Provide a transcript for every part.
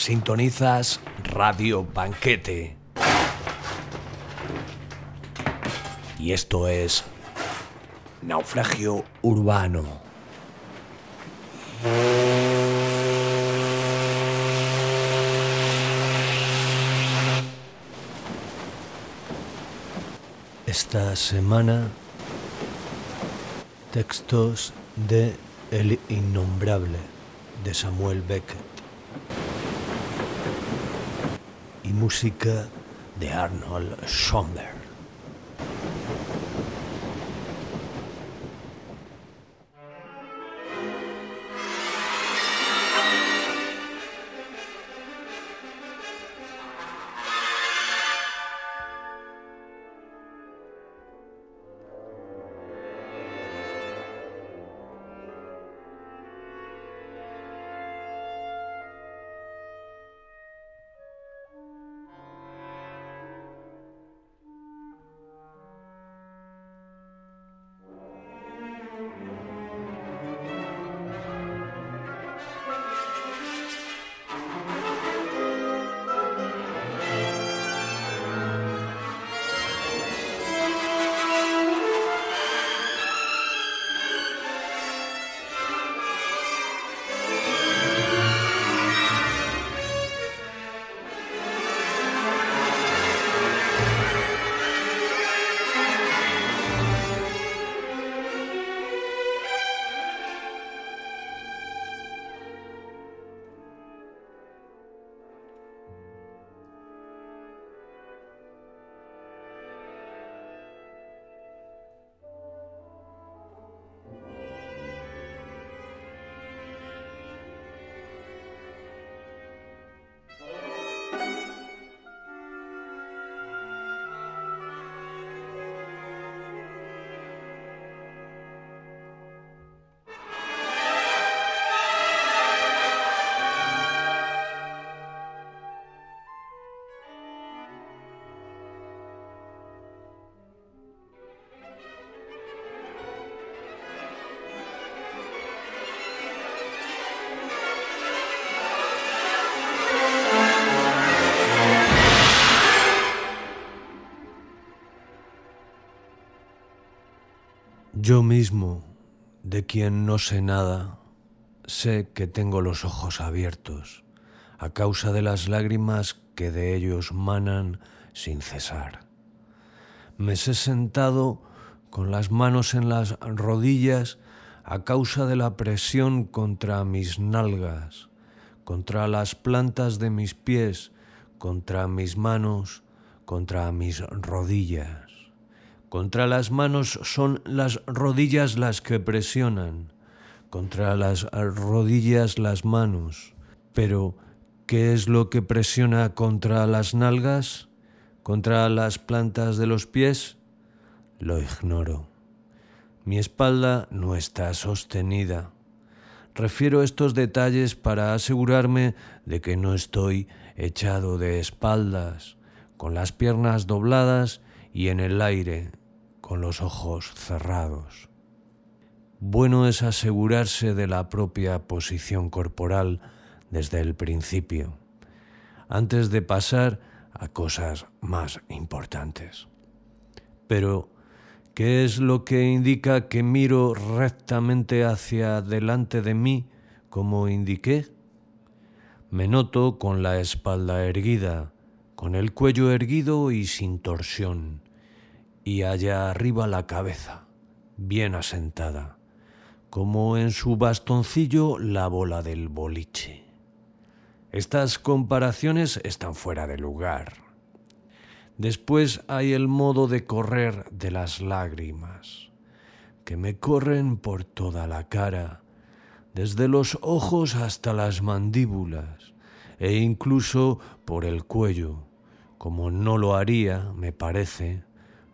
Sintonizas Radio Banquete. Y esto es Naufragio Urbano. Esta semana, textos de El Innombrable de Samuel Beckett y música de Arnold Schoenberg. Yo mismo, de quien no sé nada, sé que tengo los ojos abiertos a causa de las lágrimas que de ellos manan sin cesar. Me sé sentado con las manos en las rodillas a causa de la presión contra mis nalgas, contra las plantas de mis pies, contra mis manos, contra mis rodillas. Contra las manos son las rodillas las que presionan, contra las rodillas las manos. Pero, ¿qué es lo que presiona contra las nalgas? ¿Contra las plantas de los pies? Lo ignoro. Mi espalda no está sostenida. Refiero estos detalles para asegurarme de que no estoy echado de espaldas, con las piernas dobladas y en el aire, con los ojos cerrados. Bueno es asegurarse de la propia posición corporal desde el principio, antes de pasar a cosas más importantes. Pero, ¿qué es lo que indica que miro rectamente hacia delante de mí como indiqué? Me noto con la espalda erguida, con el cuello erguido y sin torsión y allá arriba la cabeza, bien asentada, como en su bastoncillo la bola del boliche. Estas comparaciones están fuera de lugar. Después hay el modo de correr de las lágrimas, que me corren por toda la cara, desde los ojos hasta las mandíbulas, e incluso por el cuello, como no lo haría, me parece,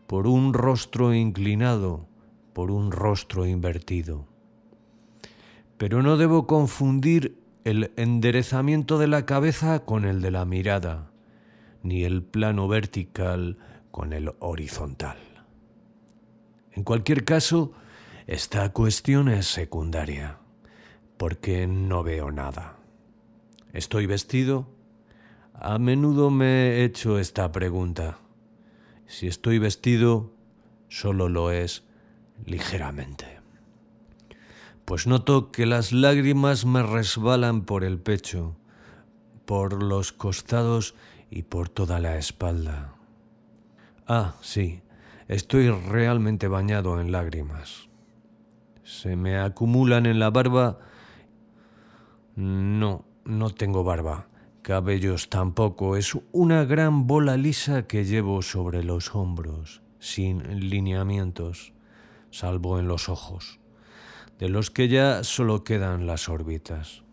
por un rostro inclinado, por un rostro invertido. Pero no debo confundir el enderezamiento de la cabeza con el de la mirada, ni el plano vertical con el horizontal. En cualquier caso, esta cuestión es secundaria, porque no veo nada. Estoy vestido, A menudo me he hecho esta pregunta. Si estoy vestido, solo lo es ligeramente. Pues noto que las lágrimas me resbalan por el pecho, por los costados y por toda la espalda. Ah, sí, estoy realmente bañado en lágrimas. Se me acumulan en la barba. No, no tengo barba. Cabellos tampoco. Es una gran bola lisa que llevo sobre los hombros, sin lineamientos, salvo en los ojos, de los que ya solo quedan las órbitas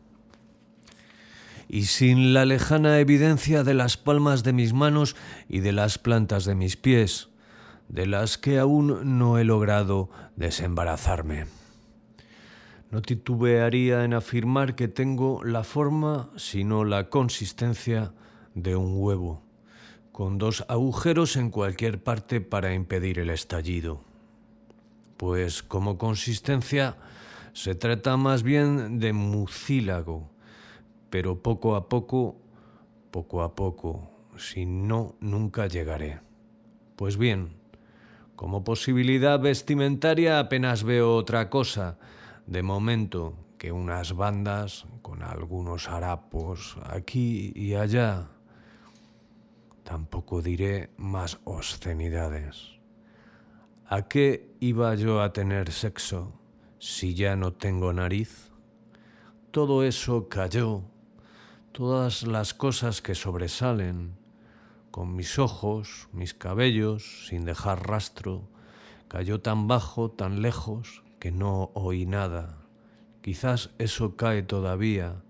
y sin la lejana evidencia de las palmas de mis manos y de las plantas de mis pies, de las que aún no he logrado desembarazarme. No titubearía en afirmar que tengo la forma, sino la consistencia de un huevo, con dos agujeros en cualquier parte para impedir el estallido. Pues como consistencia se trata más bien de mucílago, pero poco a poco, poco a poco, si no, nunca llegaré. Pues bien, como posibilidad vestimentaria apenas veo otra cosa, de momento, que unas bandas con algunos harapos aquí y allá. Tampoco diré más obscenidades. ¿A qué iba yo a tener sexo si ya no tengo nariz? Todo eso cayó todas las cosas que sobresalen, con mis ojos, mis cabellos, sin dejar rastro, cayó tan bajo, tan lejos, que no oí nada. Quizás eso cae todavía,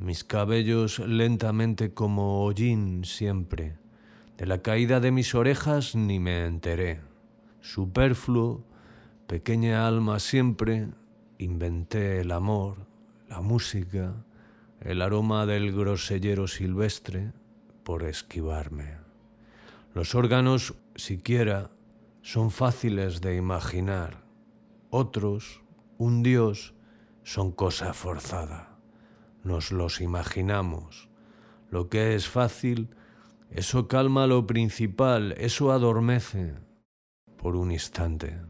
mis cabellos lentamente como hollín siempre. De la caída de mis orejas ni me enteré. Superfluo, pequeña alma siempre, inventé el amor, la música, el aroma del grosellero silvestre por esquivarme. Los órganos, siquiera, son fáciles de imaginar. Otros, un dios, son cosa forzada. Nos los imaginamos. Lo que es fácil, eso calma lo principal, eso adormece por un instante.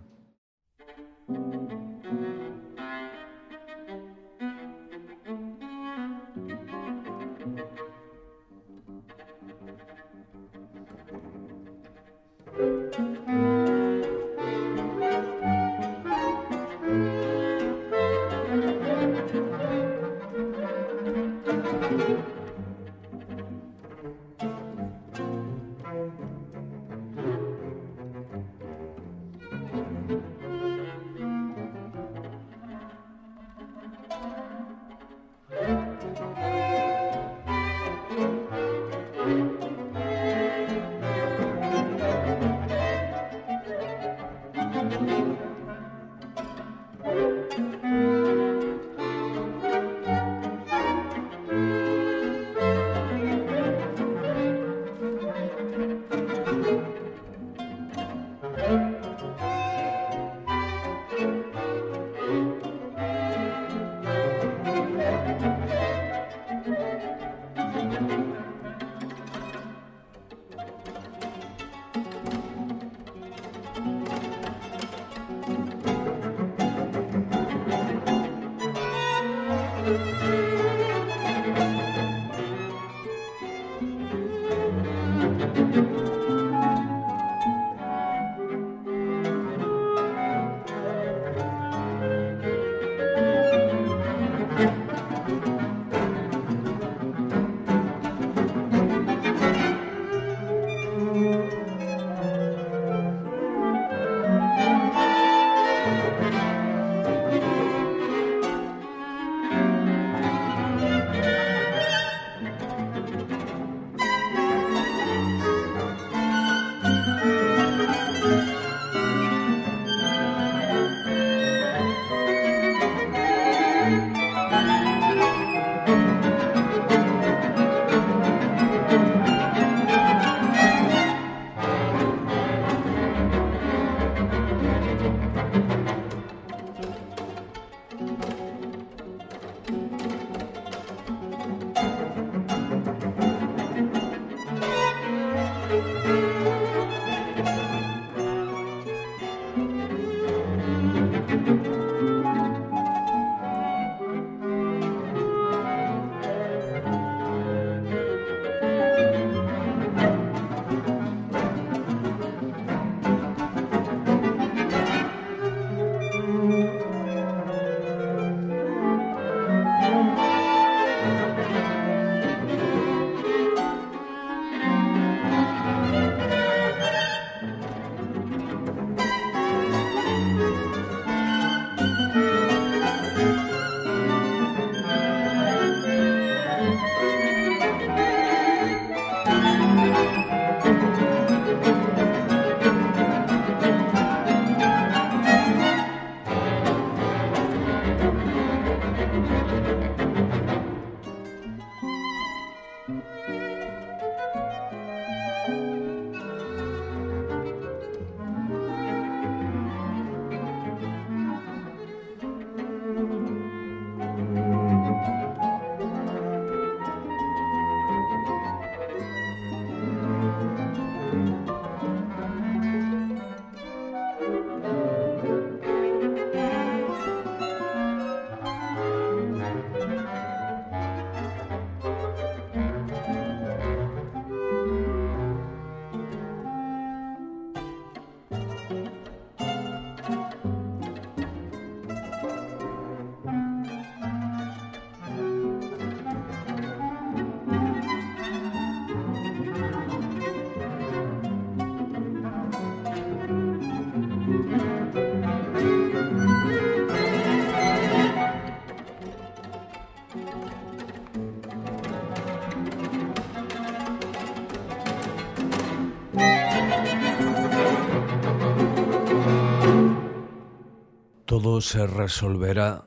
Se resolverá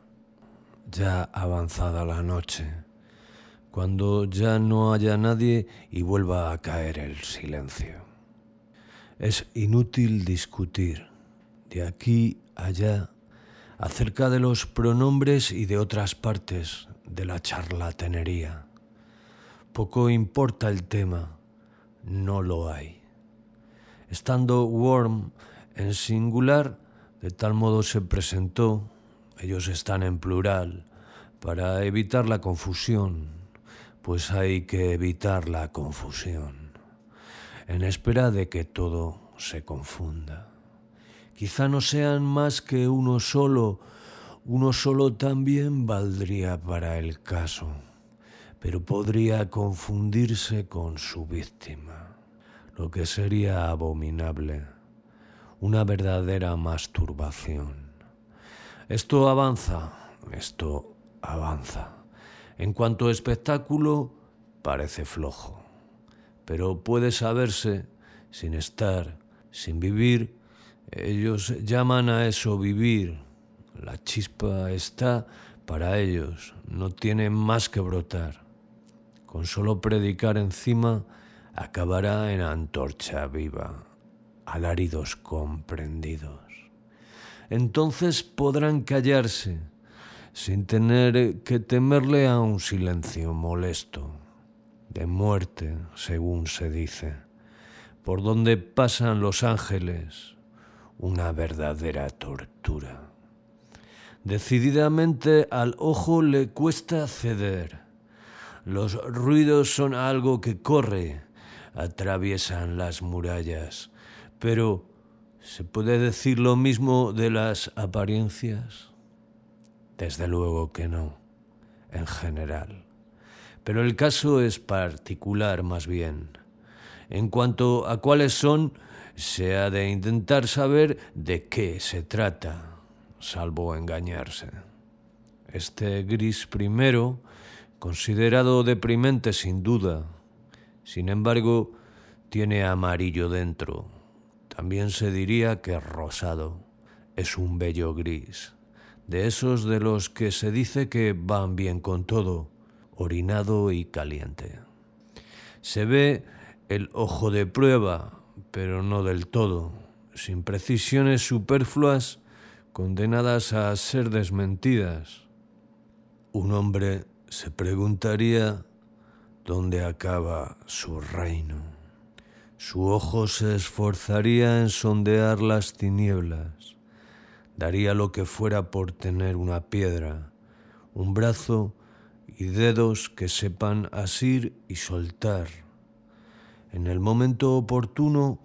ya avanzada la noche, cuando ya no haya nadie y vuelva a caer el silencio. Es inútil discutir de aquí allá acerca de los pronombres y de otras partes de la charlatanería. Poco importa el tema, no lo hay. Estando Worm en singular, de tal modo se presentó, ellos están en plural, para evitar la confusión, pues hay que evitar la confusión, en espera de que todo se confunda. Quizá no sean más que uno solo, uno solo también valdría para el caso, pero podría confundirse con su víctima, lo que sería abominable, una verdadera masturbación. Esto avanza, esto avanza. En cuanto espectáculo, parece flojo, pero puede saberse sin estar, sin vivir, ellos llaman a eso vivir. La chispa está para ellos, no tiene más que brotar. Con solo predicar encima acabará en antorcha viva, alaridos comprendidos. Entonces podrán callarse sin tener que temerle a un silencio molesto, de muerte, según se dice, por donde pasan los ángeles una verdadera tortura. Decididamente al ojo le cuesta ceder. Los ruidos son algo que corre, atraviesan las murallas, pero ¿se puede decir lo mismo de las apariencias? Desde luego que no, en general. Pero el caso es particular más bien. En cuanto a cuáles son, se ha de intentar saber de qué se trata, salvo engañarse. Este gris primero, considerado deprimente sin duda, sin embargo, tiene amarillo dentro. También se diría que rosado. Es un bello gris, de esos de los que se dice que van bien con todo, orinado y caliente. Se ve el ojo de prueba, pero no del todo, sin precisiones superfluas condenadas a ser desmentidas. Un hombre se preguntaría dónde acaba su reino. Su ojo se esforzaría en sondear las tinieblas. Daría lo que fuera por tener una piedra, un brazo y dedos que sepan asir y soltar. En el momento oportuno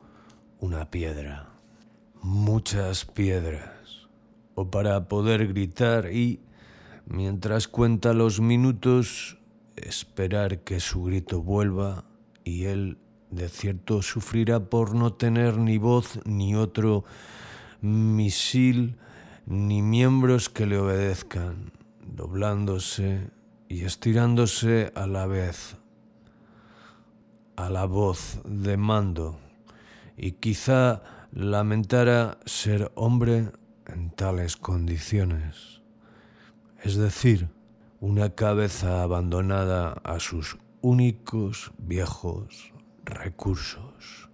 una piedra, muchas piedras, o para poder gritar y, mientras cuenta los minutos, esperar que su grito vuelva y él de cierto sufrirá por no tener ni voz ni otro misil ni miembros que le obedezcan, doblándose y estirándose a la vez a la voz de mando y quizá lamentara ser hombre en tales condiciones, es decir, una cabeza abandonada a sus únicos viejos recursos.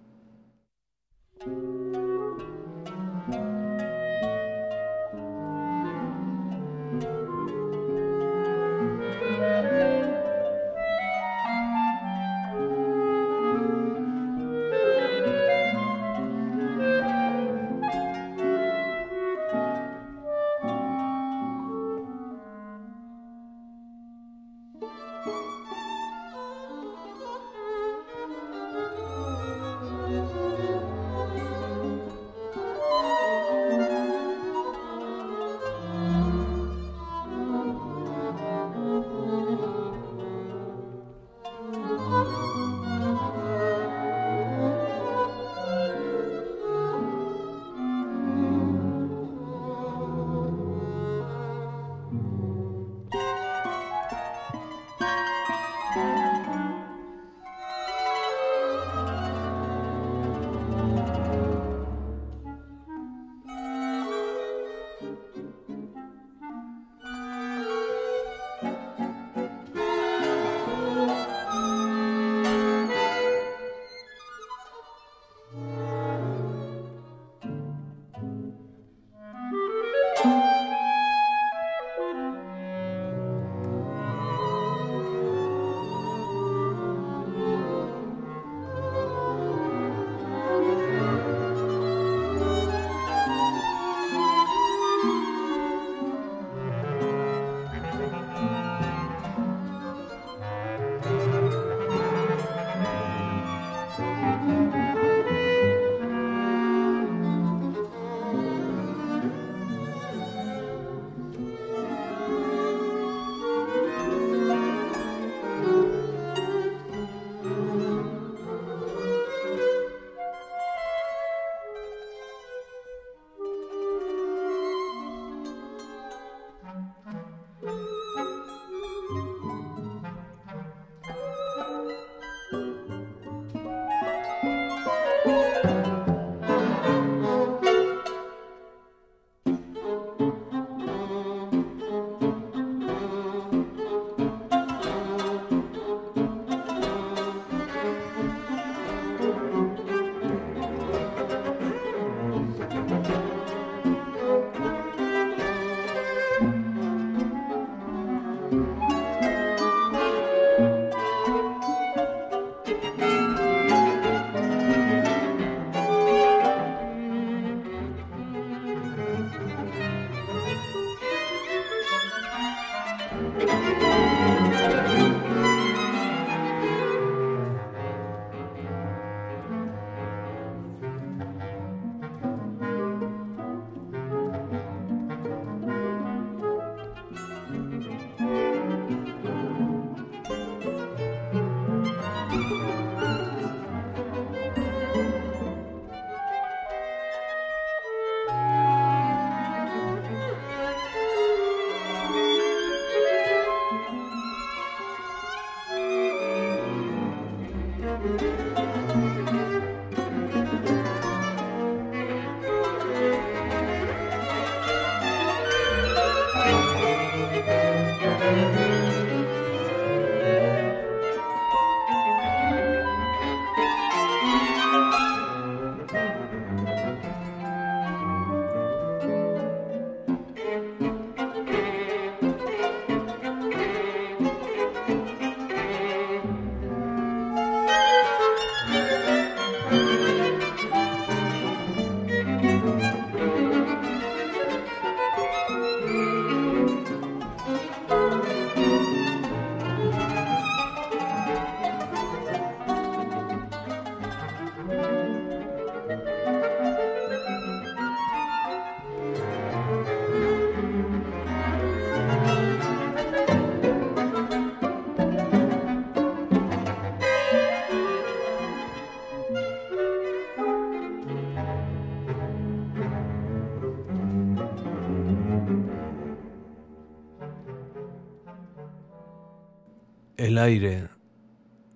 Aire,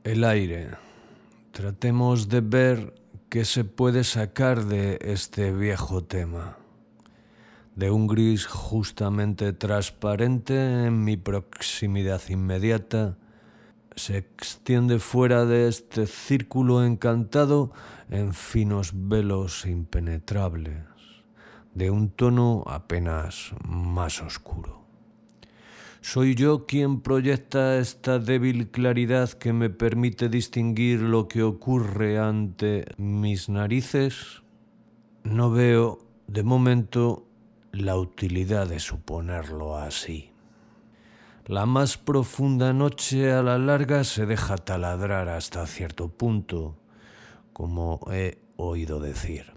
el aire. Tratemos de ver qué se puede sacar de este viejo tema. De un gris justamente transparente en mi proximidad inmediata, se extiende fuera de este círculo encantado en finos velos impenetrables, de un tono apenas más oscuro. ¿Soy yo quien proyecta esta débil claridad que me permite distinguir lo que ocurre ante mis narices? No veo, de momento, la utilidad de suponerlo así. La más profunda noche a la larga se deja taladrar hasta cierto punto, como he oído decir.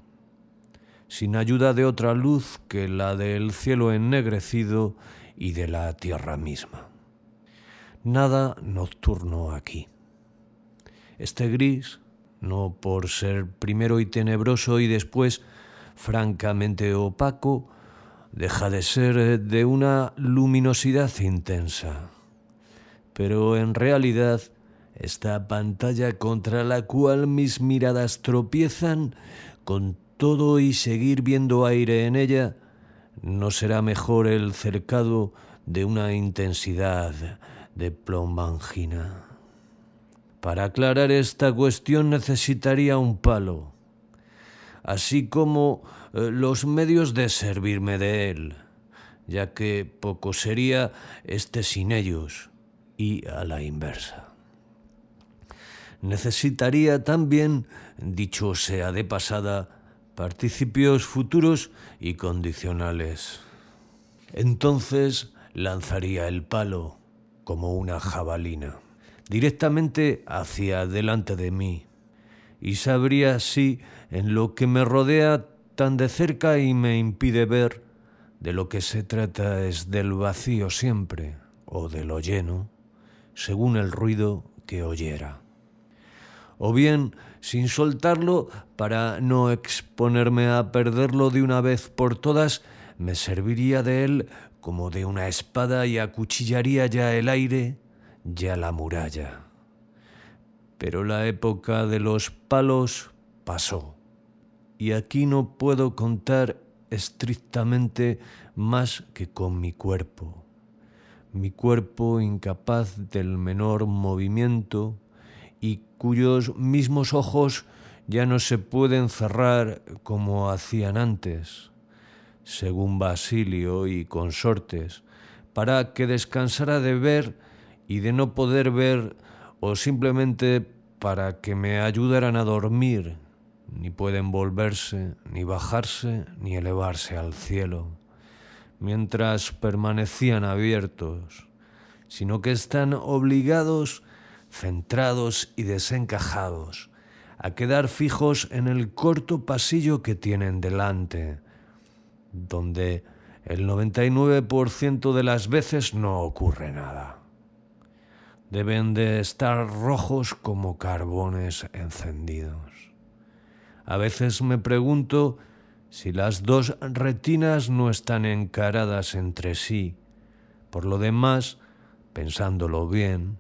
Sin ayuda de otra luz que la del cielo ennegrecido y de la tierra misma. Nada nocturno aquí. Este gris, no por ser primero y tenebroso y después francamente opaco, deja de ser de una luminosidad intensa. Pero en realidad, esta pantalla contra la cual mis miradas tropiezan, con todo y seguir viendo aire en ella, ¿No será mejor el cercado de una intensidad de plombangina? Para aclarar esta cuestión necesitaría un palo, así como eh, los medios de servirme de él, ya que poco sería este sin ellos y a la inversa. Necesitaría también, dicho sea de pasada, participios futuros y condicionales. Entonces lanzaría el palo como una jabalina directamente hacia delante de mí y sabría si en lo que me rodea tan de cerca y me impide ver de lo que se trata es del vacío siempre o de lo lleno, según el ruido que oyera. O bien sin soltarlo para no exponerme a perderlo de una vez por todas, me serviría de él como de una espada y acuchillaría ya el aire, ya la muralla. Pero la época de los palos pasó, y aquí no puedo contar estrictamente más que con mi cuerpo, mi cuerpo incapaz del menor movimiento, y cuyos mismos ojos ya no se pueden cerrar como hacían antes, según Basilio y consortes, para que descansara de ver y de no poder ver, o simplemente para que me ayudaran a dormir, ni pueden volverse, ni bajarse, ni elevarse al cielo, mientras permanecían abiertos, sino que están obligados centrados y desencajados, a quedar fijos en el corto pasillo que tienen delante, donde el 99% de las veces no ocurre nada. Deben de estar rojos como carbones encendidos. A veces me pregunto si las dos retinas no están encaradas entre sí. Por lo demás, pensándolo bien,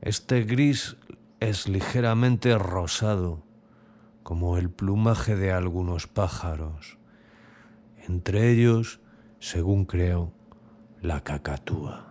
este gris es ligeramente rosado, como el plumaje de algunos pájaros, entre ellos, según creo, la cacatúa.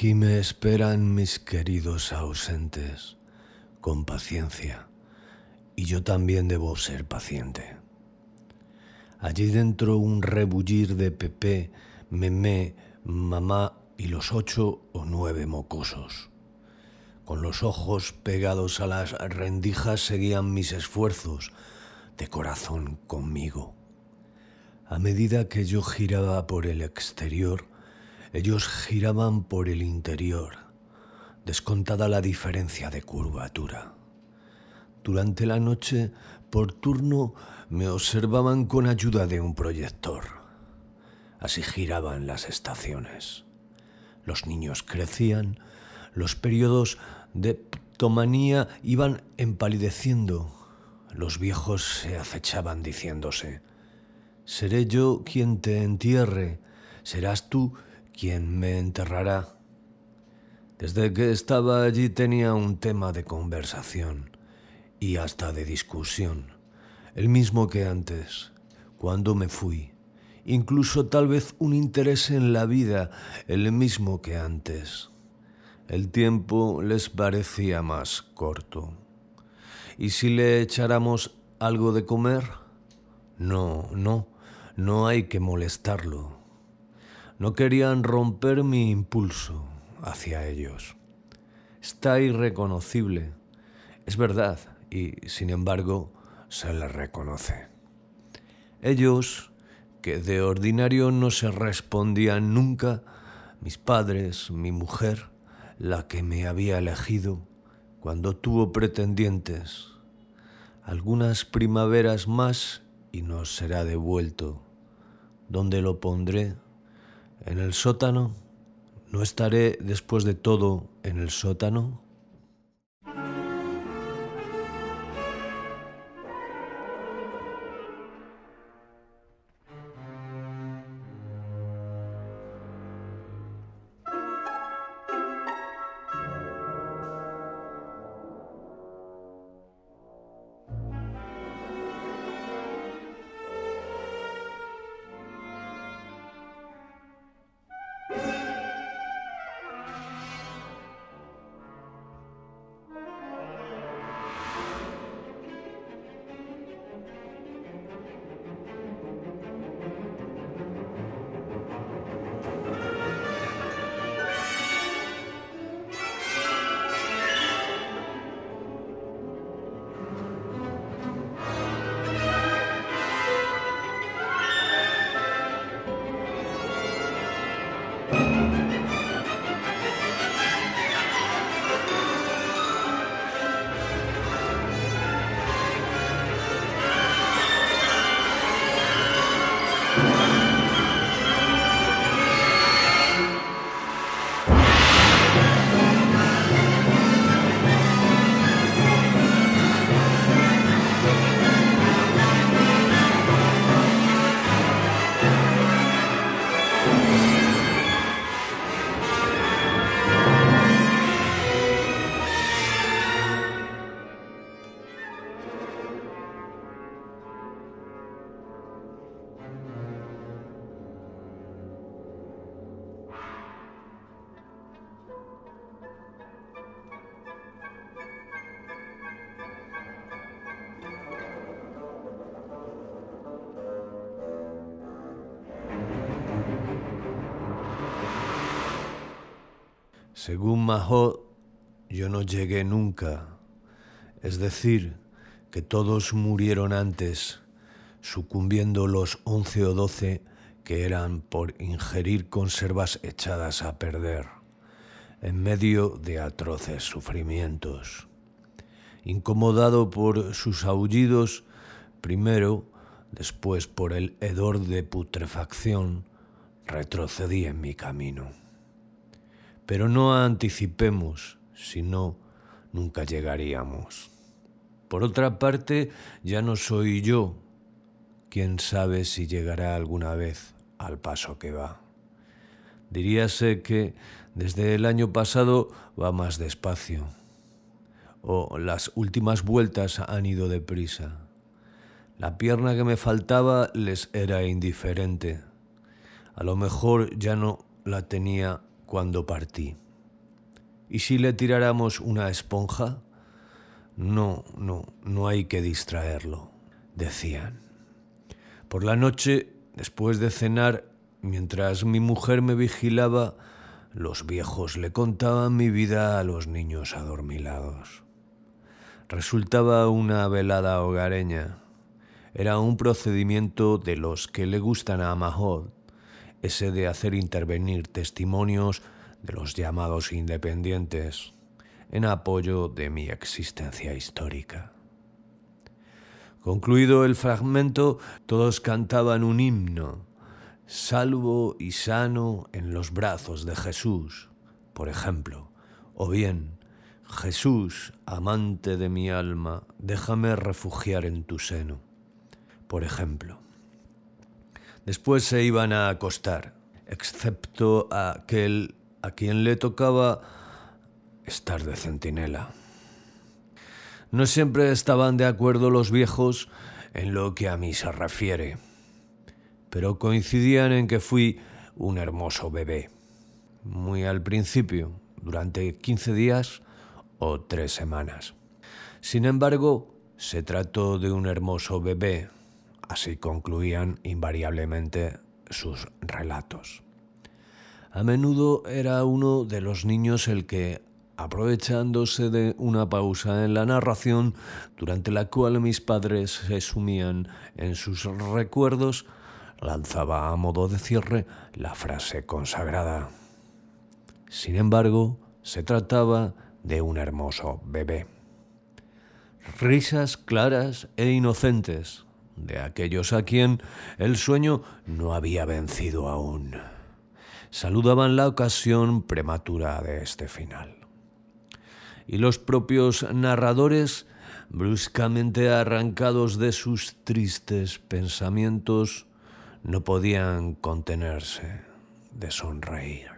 Aquí me esperan mis queridos ausentes, con paciencia, y yo también debo ser paciente. Allí dentro un rebullir de Pepe, Memé, mamá y los ocho o nueve mocosos. Con los ojos pegados a las rendijas seguían mis esfuerzos de corazón conmigo. A medida que yo giraba por el exterior, ellos giraban por el interior, descontada la diferencia de curvatura. Durante la noche, por turno, me observaban con ayuda de un proyector. Así giraban las estaciones. Los niños crecían, los periodos de ptomanía iban empalideciendo, los viejos se acechaban diciéndose, ¿seré yo quien te entierre? ¿Serás tú quien me enterrará? Desde que estaba allí tenía un tema de conversación y hasta de discusión, el mismo que antes, cuando me fui, incluso tal vez un interés en la vida, el mismo que antes. El tiempo les parecía más corto. ¿Y si le echáramos algo de comer? No, no, no hay que molestarlo. No querían romper mi impulso hacia ellos. Está irreconocible. Es verdad, y sin embargo se le reconoce. Ellos, que de ordinario no se respondían nunca, mis padres, mi mujer, la que me había elegido, cuando tuvo pretendientes, algunas primaveras más y nos será devuelto. ¿Dónde lo pondré? ¿En el sótano? ¿No estaré después de todo en el sótano? Según Mahot, yo no llegué nunca. Es decir, que todos murieron antes, sucumbiendo los once o doce que eran por ingerir conservas echadas a perder, en medio de atroces sufrimientos. Incomodado por sus aullidos, primero, después por el hedor de putrefacción, retrocedí en mi camino. Pero no anticipemos, si no, nunca llegaríamos. Por otra parte, ya no soy yo. Quién sabe si llegará alguna vez al paso que va. Diríase que desde el año pasado va más despacio. O las últimas vueltas han ido deprisa. La pierna que me faltaba les era indiferente. A lo mejor ya no la tenía cuando partí. ¿Y si le tiráramos una esponja? No, no, no hay que distraerlo, decían. Por la noche, después de cenar, mientras mi mujer me vigilaba, los viejos le contaban mi vida a los niños adormilados. Resultaba una velada hogareña. Era un procedimiento de los que le gustan a Mahod, ese de hacer intervenir testimonios de los llamados independientes en apoyo de mi existencia histórica. Concluido el fragmento, todos cantaban un himno, salvo y sano en los brazos de Jesús, por ejemplo, o bien Jesús, amante de mi alma, déjame refugiar en tu seno. Por ejemplo, después se iban a acostar, excepto aquel a quien le tocaba estar de centinela. No siempre estaban de acuerdo los viejos en lo que a mí se refiere, pero coincidían en que fui un hermoso bebé. Muy al principio, durante 15 días o tres semanas. Sin embargo, se trató de un hermoso bebé, así concluían invariablemente sus relatos. A menudo era uno de los niños el que, aprovechándose de una pausa en la narración, durante la cual mis padres se sumían en sus recuerdos, lanzaba a modo de cierre la frase consagrada. Sin embargo, se trataba de un hermoso bebé. Risas claras e inocentes de aquellos a quien el sueño no había vencido aún. Saludaban la ocasión prematura de este final. Y los propios narradores, bruscamente arrancados de sus tristes pensamientos, no podían contenerse de sonreír.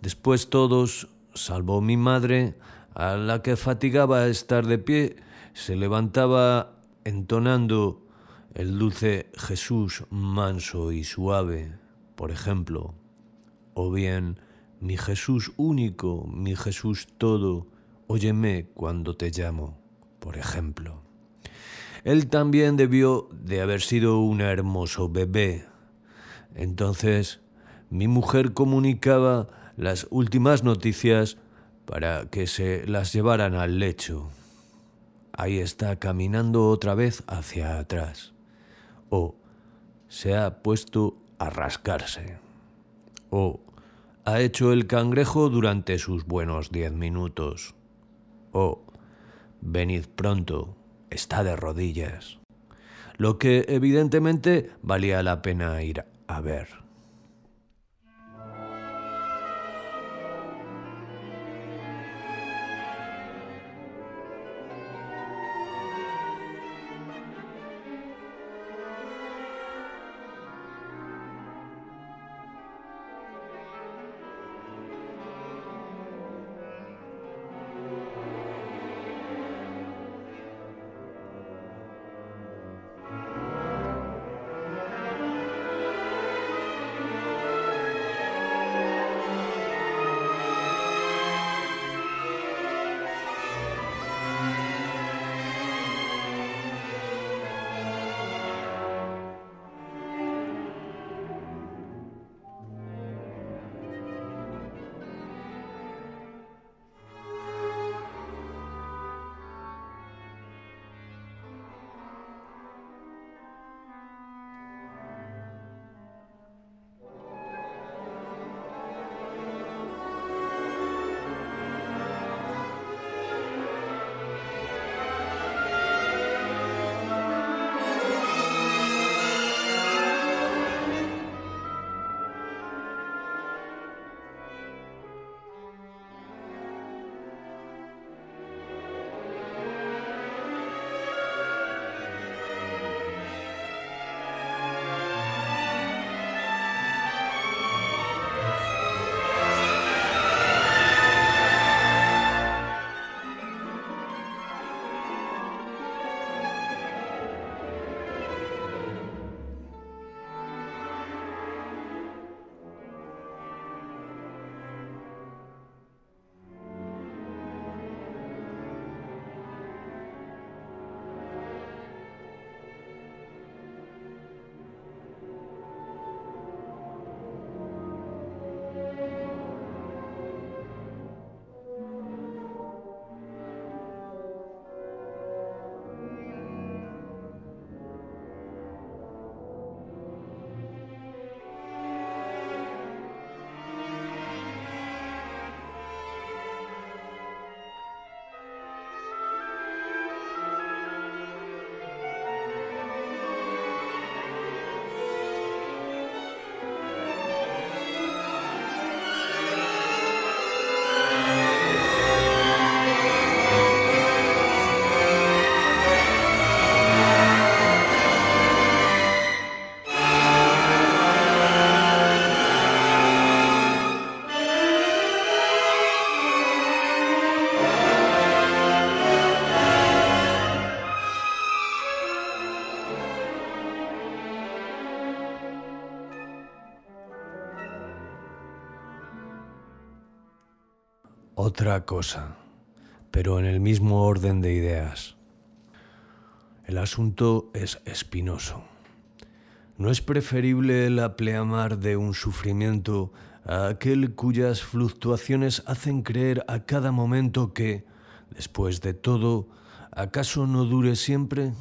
Después todos, salvo mi madre, a la que fatigaba estar de pie, se levantaba entonando el dulce Jesús manso y suave, por ejemplo, o bien mi Jesús único, mi Jesús todo, óyeme cuando te llamo, por ejemplo. Él también debió de haber sido un hermoso bebé. Entonces mi mujer comunicaba las últimas noticias para que se las llevaran al lecho. Ahí está caminando otra vez hacia atrás. O se ha puesto a rascarse. O ha hecho el cangrejo durante sus buenos diez minutos. O venid pronto, está de rodillas. Lo que evidentemente valía la pena ir a ver. Otra cosa, pero en el mismo orden de ideas. El asunto es espinoso. ¿No es preferible la pleamar de un sufrimiento a aquel cuyas fluctuaciones hacen creer a cada momento que, después de todo, acaso no dure siempre?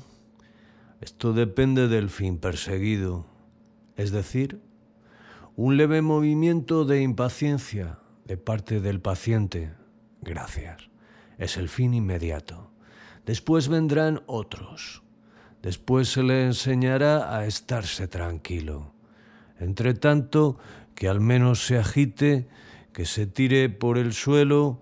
Esto depende del fin perseguido, es decir, un leve movimiento de impaciencia de parte del paciente. Gracias. Es el fin inmediato. Después vendrán otros. Después se le enseñará a estarse tranquilo. Entre tanto, que al menos se agite, que se tire por el suelo,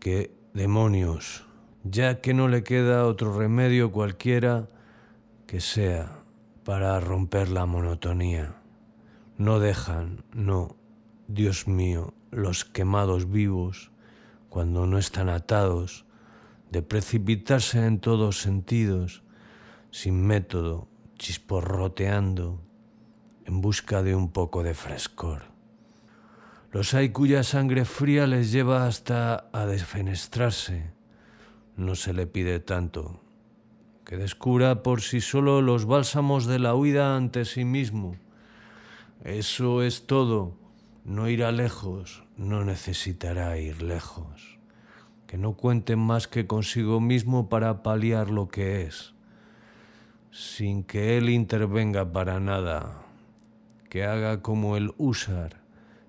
que demonios, ya que no le queda otro remedio cualquiera que sea para romper la monotonía. No dejan, no, Dios mío, los quemados vivos, cuando no están atados, de precipitarse en todos sentidos, sin método, chisporroteando, en busca de un poco de frescor. Los hay cuya sangre fría les lleva hasta a desfenestrarse. No se le pide tanto, que descubra por sí solo los bálsamos de la huida ante sí mismo. Eso es todo. No irá lejos, no necesitará ir lejos. Que no cuente más que consigo mismo para paliar lo que es, sin que él intervenga para nada que haga como el húsar,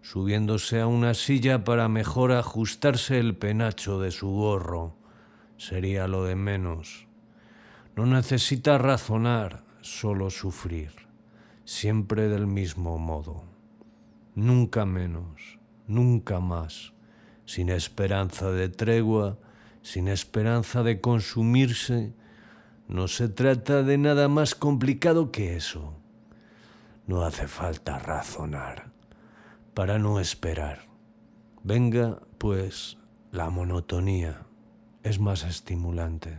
subiéndose a una silla para mejor ajustarse el penacho de su gorro. Sería lo de menos. No necesita razonar, solo sufrir, siempre del mismo modo. Nunca menos, nunca más, sin esperanza de tregua, sin esperanza de consumirse. No se trata de nada más complicado que eso no hace falta razonar para no esperar. Venga, pues, la monotonía es más estimulante.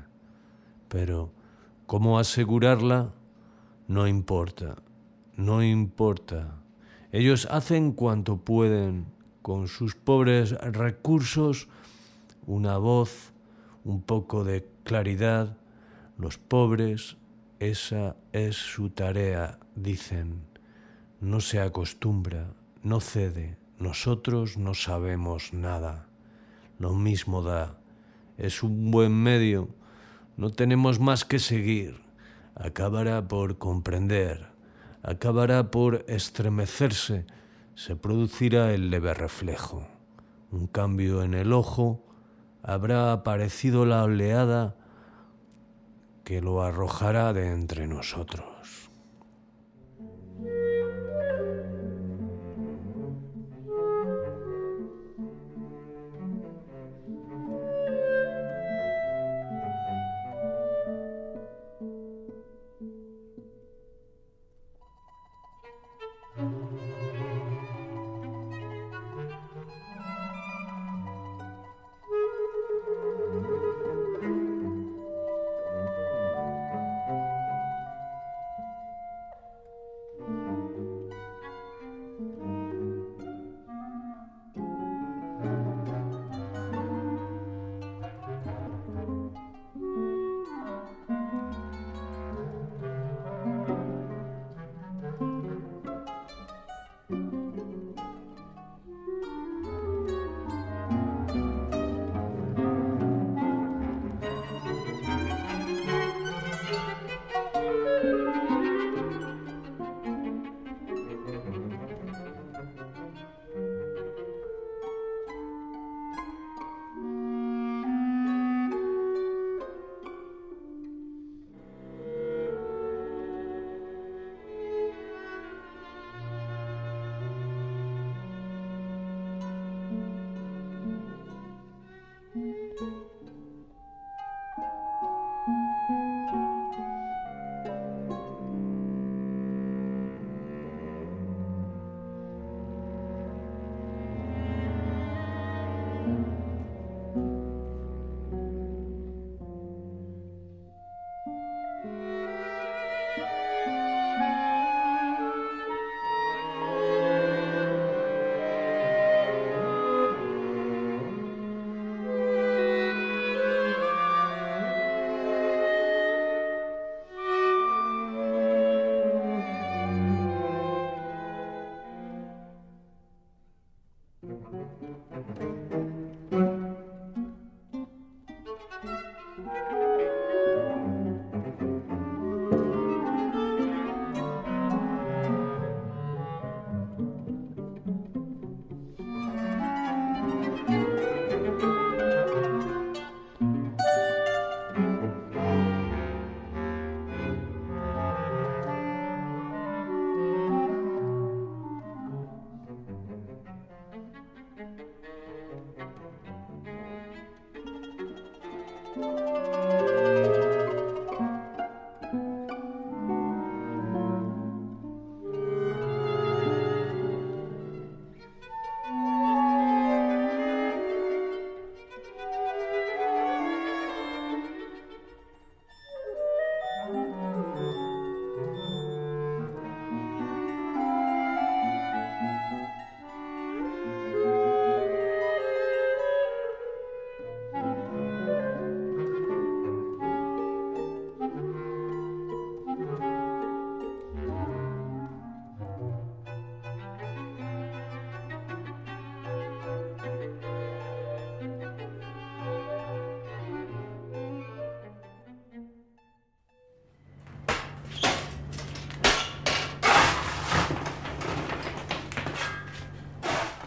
Pero, ¿cómo asegurarla? No importa, no importa. Ellos hacen cuanto pueden con sus pobres recursos, una voz, un poco de claridad. Los pobres, esa es su tarea, dicen. No se acostumbra, no cede, nosotros no sabemos nada. Lo mismo da, es un buen medio, no tenemos más que seguir, acabará por comprender, acabará por estremecerse, se producirá el leve reflejo, un cambio en el ojo, habrá aparecido la oleada que lo arrojará de entre nosotros.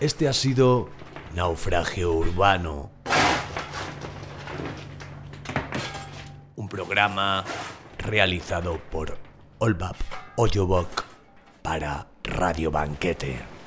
Este ha sido Naufragio Urbano. Un programa realizado por Olbap Oyobok para Radio Banquete.